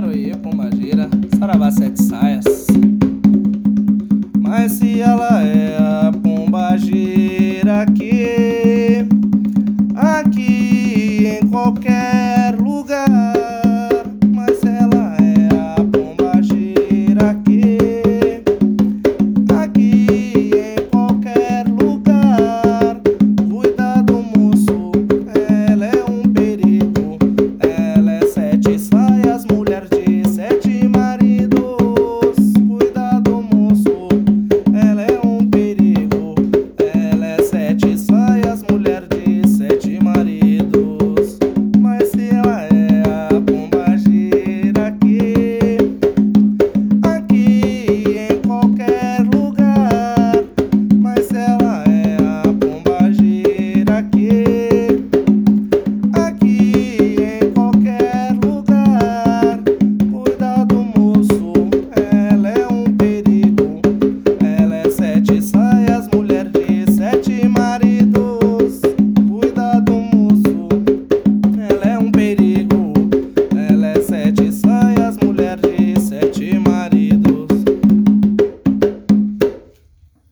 Maroê, Pombagira, Saravá Sete Saias. Mas se ela é a Pombagira aqui, aqui em qualquer